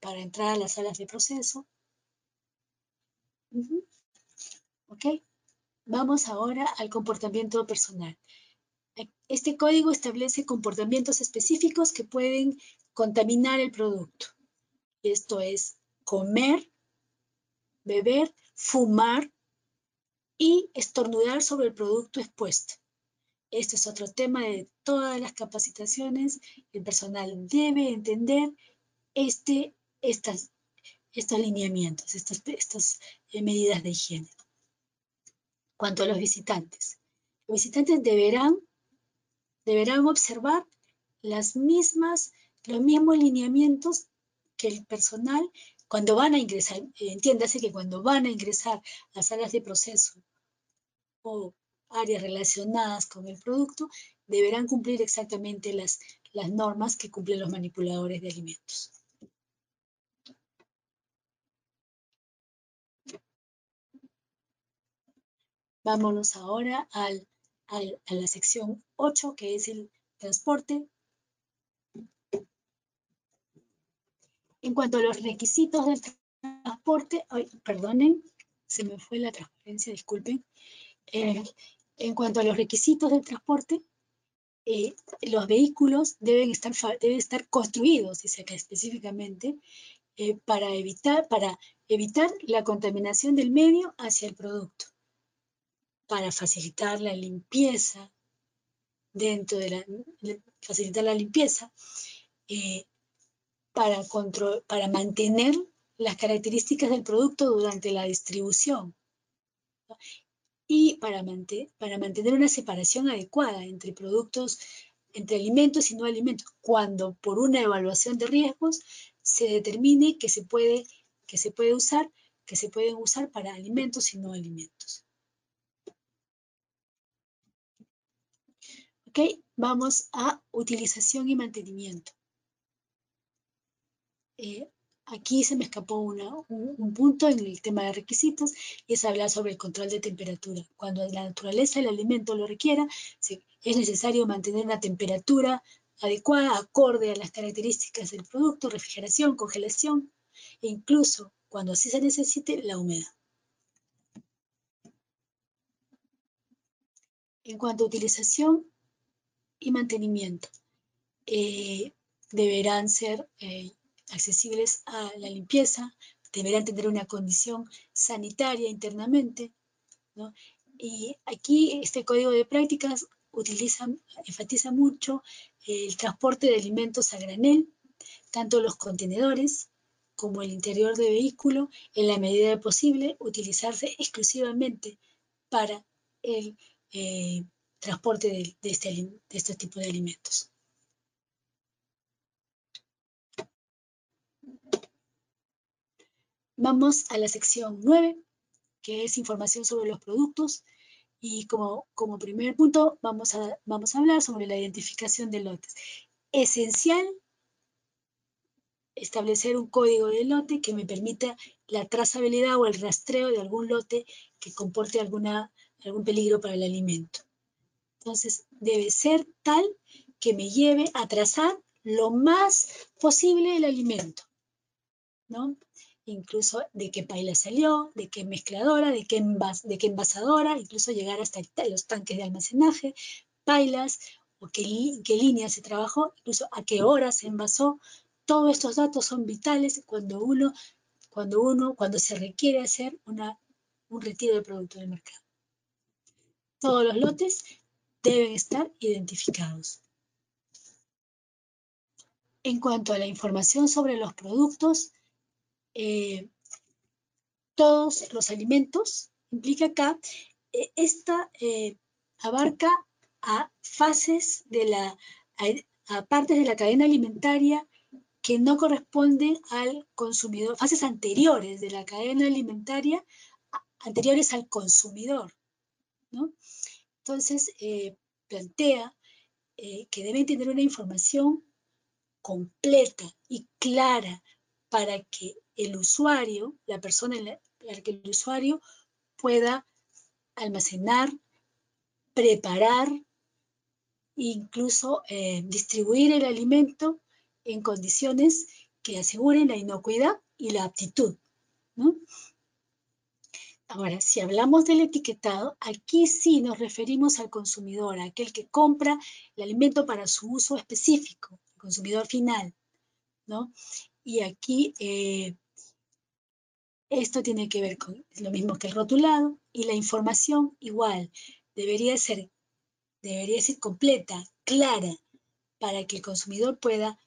Para entrar a las salas de proceso. ¿Ok? Vamos ahora al comportamiento personal. Este código establece comportamientos específicos que pueden contaminar el producto. Esto es comer, beber, fumar y estornudar sobre el producto expuesto. Este es otro tema de todas las capacitaciones. El personal debe entender este, estas, estos lineamientos, estas, estas eh, medidas de higiene. Cuanto a los visitantes, los visitantes deberán, deberán observar las mismas, los mismos lineamientos que el personal cuando van a ingresar, entiéndase que cuando van a ingresar a salas de proceso o áreas relacionadas con el producto, deberán cumplir exactamente las, las normas que cumplen los manipuladores de alimentos. Vámonos ahora al, a la sección 8, que es el transporte En cuanto a los requisitos del transporte, ay, perdonen, se me fue la transparencia, disculpen. Eh, en cuanto a los requisitos del transporte, eh, los vehículos deben estar, deben estar construidos, dice acá específicamente, eh, para, evitar, para evitar la contaminación del medio hacia el producto, para facilitar la limpieza dentro de la, facilitar la limpieza, para, control, para mantener las características del producto durante la distribución y para, para mantener una separación adecuada entre productos, entre alimentos y no alimentos, cuando por una evaluación de riesgos se determine que se puede, que se puede usar, que se pueden usar para alimentos y no alimentos. Ok, vamos a utilización y mantenimiento. Eh, aquí se me escapó un, punto en el tema de requisitos y es hablar sobre el control de temperatura. Cuando la naturaleza del alimento lo requiera, es necesario mantener una temperatura adecuada, acorde a las características del producto, refrigeración, congelación e incluso cuando así se necesite, la humedad. En cuanto a utilización y mantenimiento, eh, deberán ser eh, accesibles a la limpieza, deberán tener una condición sanitaria internamente. Y aquí este código de prácticas utiliza, enfatiza mucho el transporte de alimentos a granel, tanto los contenedores como el interior de vehículo, en la medida de posible, utilizarse exclusivamente para el eh, transporte de, este, de este de alimentos. Vamos a la sección 9, que es información sobre los productos. Y como, como primer punto vamos a, vamos a hablar sobre la identificación de lotes. Esencial establecer un código de lote que me permita la trazabilidad o el rastreo de algún lote que comporte alguna, algún peligro para el alimento. Entonces, debe ser tal que me lleve a trazar lo más posible el alimento. ¿no? Incluso de qué paila salió, de qué mezcladora, de qué, qué envasadora, incluso llegar hasta los tanques de almacenaje, pailas, o qué, qué línea se trabajó, incluso a qué hora se envasó. Todos estos datos son vitales cuando uno, cuando uno, cuando se requiere hacer una, un retiro de producto del mercado. Todos los lotes deben estar identificados. En cuanto a la información sobre los productos, eh, todos los alimentos, implica acá, eh, esta eh, abarca a fases de la, a, partes de la cadena alimentaria que no corresponden al consumidor, fases anteriores de la cadena alimentaria, anteriores al consumidor. ¿no? Entonces, plantea que deben tener una información completa y clara para que el usuario, la persona, para que el usuario pueda almacenar, preparar, incluso eh, distribuir el alimento en condiciones que aseguren la inocuidad y la aptitud. Ahora, si hablamos del etiquetado, aquí sí nos referimos al consumidor, aquel que compra el alimento para su uso específico, el consumidor final, Y aquí eh, esto tiene que ver con lo mismo que el rotulado y la información igual. Debería ser, debería ser completa, clara, para que el consumidor pueda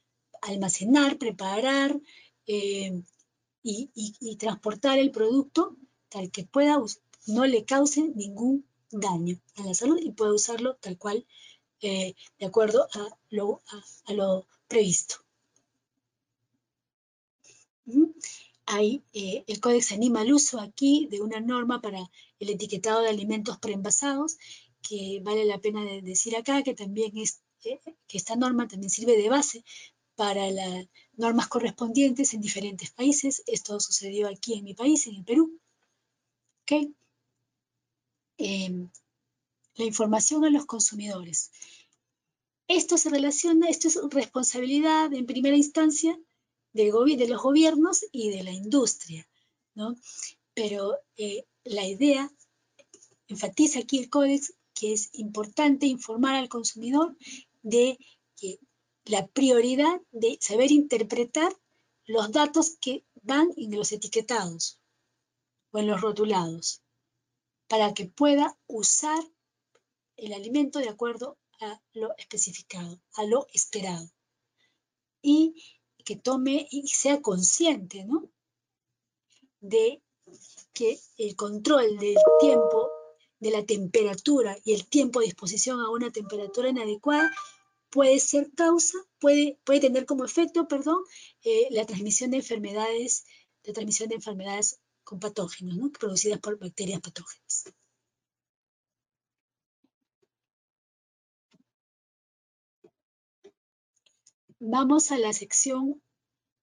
almacenar, preparar eh, y transportar el producto tal que pueda, no le cause ningún daño a la salud y pueda usarlo tal cual, eh, de acuerdo a, lo previsto. Hay, eh, el códex anima al uso aquí de una norma para el etiquetado de alimentos preenvasados, que vale la pena decir acá que también es, eh, que esta norma también sirve de base para las normas correspondientes en diferentes países. Esto sucedió aquí en mi país, en el Perú, Em, la información a los consumidores. Esto se relaciona, esto es responsabilidad en primera instancia de los gobiernos y de la industria, ¿no? Pero eh, la idea, enfatiza aquí el códex, que es importante informar al consumidor de que la prioridad de saber interpretar los datos que van en los etiquetados, o en los rotulados, para que pueda usar el alimento de acuerdo a lo especificado, a lo esperado. Y que tome y sea consciente, ¿no? De que el control del tiempo, de la temperatura y el tiempo de exposición a una temperatura inadecuada puede ser causa, puede, puede tener como efecto, perdón, eh, la transmisión de enfermedades, la transmisión de enfermedades con patógenos, ¿no? producidas por bacterias patógenas. Vamos a la sección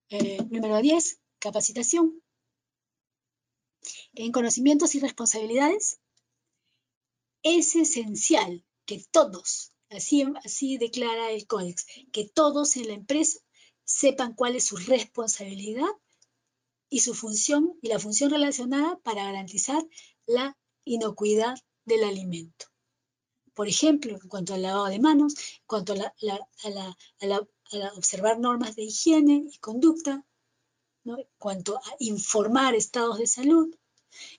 eh, número 10, capacitación. En conocimientos y responsabilidades, es esencial que todos, así, así declara el códex, que todos en la empresa sepan cuál es su responsabilidad y su función y la función relacionada para garantizar la inocuidad del alimento. Por ejemplo, en cuanto al lavado de manos, en cuanto a, observar normas de higiene y conducta, en cuanto a informar estados de salud,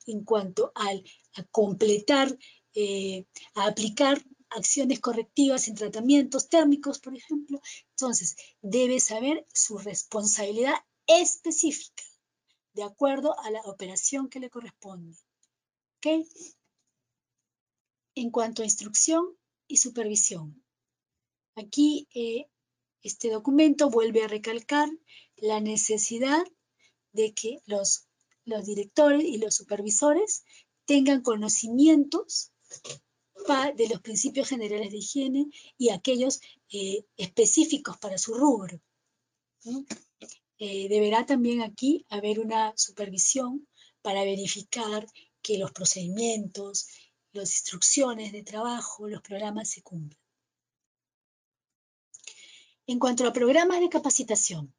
en cuanto al, a completar, eh, a aplicar acciones correctivas en tratamientos térmicos, por ejemplo. Entonces, debe saber su responsabilidad específica de acuerdo a la operación que le corresponde. ¿Ok? En cuanto a instrucción y supervisión. Aquí eh, este documento vuelve a recalcar la necesidad de que los, directores y los supervisores tengan conocimientos de los principios generales de higiene y aquellos eh, específicos para su rubro. Eh, deberá también aquí haber una supervisión para verificar que los procedimientos, las instrucciones de trabajo, los programas se cumplan. En cuanto a programas de capacitación,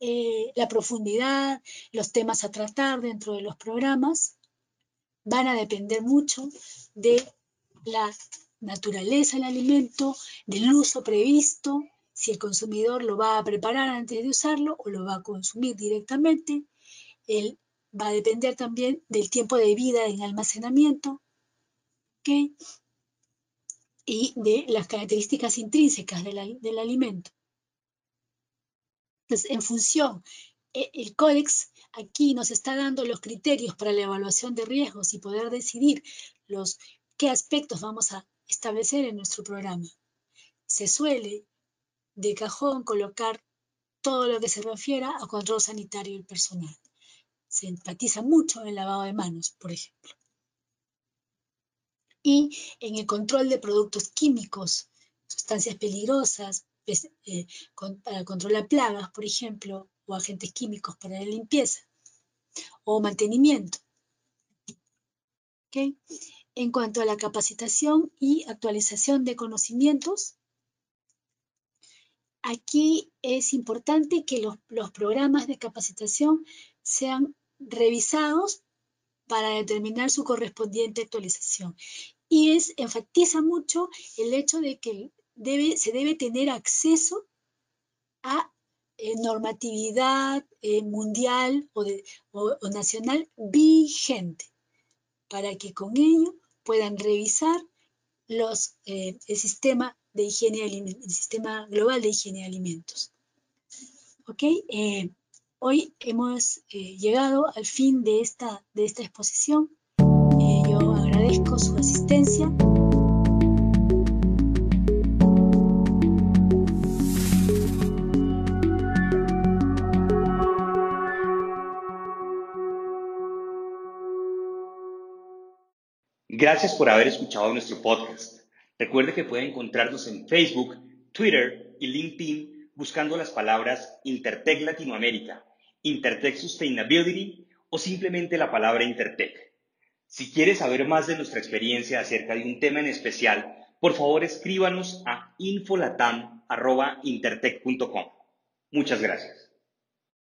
eh, la profundidad, los temas a tratar dentro de los programas van a depender mucho de la naturaleza del alimento, del uso previsto si el consumidor lo va a preparar antes de usarlo o lo va a consumir directamente. Él va a depender también del tiempo de vida en almacenamiento y de las características intrínsecas del, alimento. Entonces, en función, e, el códex aquí nos está dando los criterios para la evaluación de riesgos y poder decidir los, qué aspectos vamos a establecer en nuestro programa. Se suele de cajón colocar todo lo que se refiera a control sanitario del personal. Se enfatiza mucho el lavado de manos, por ejemplo. Y en el control de productos químicos, sustancias peligrosas, eh, para controlar plagas, por ejemplo, o agentes químicos para la limpieza o mantenimiento. En cuanto a la capacitación y actualización de conocimientos, aquí es importante que los, los programas de capacitación sean revisados para determinar su correspondiente actualización. Y es, enfatiza mucho el hecho de que debe, se debe tener acceso a eh, normatividad eh, mundial o, de, nacional vigente, para que con ello puedan revisar los, eh, el sistema de higiene el sistema global de higiene de alimentos. ¿Ok? Hoy hemos llegado al fin de esta, de esta exposición. Su asistencia. Gracias por haber escuchado nuestro podcast. Recuerde que puede encontrarnos en Facebook, Twitter y LinkedIn buscando las palabras Intertech Latinoamérica Intertech Sustainability o simplemente la palabra Intertech. Si quieres saber más de nuestra experiencia acerca de un tema en especial, por favor escríbanos a infolatam.intertech.com. Muchas gracias.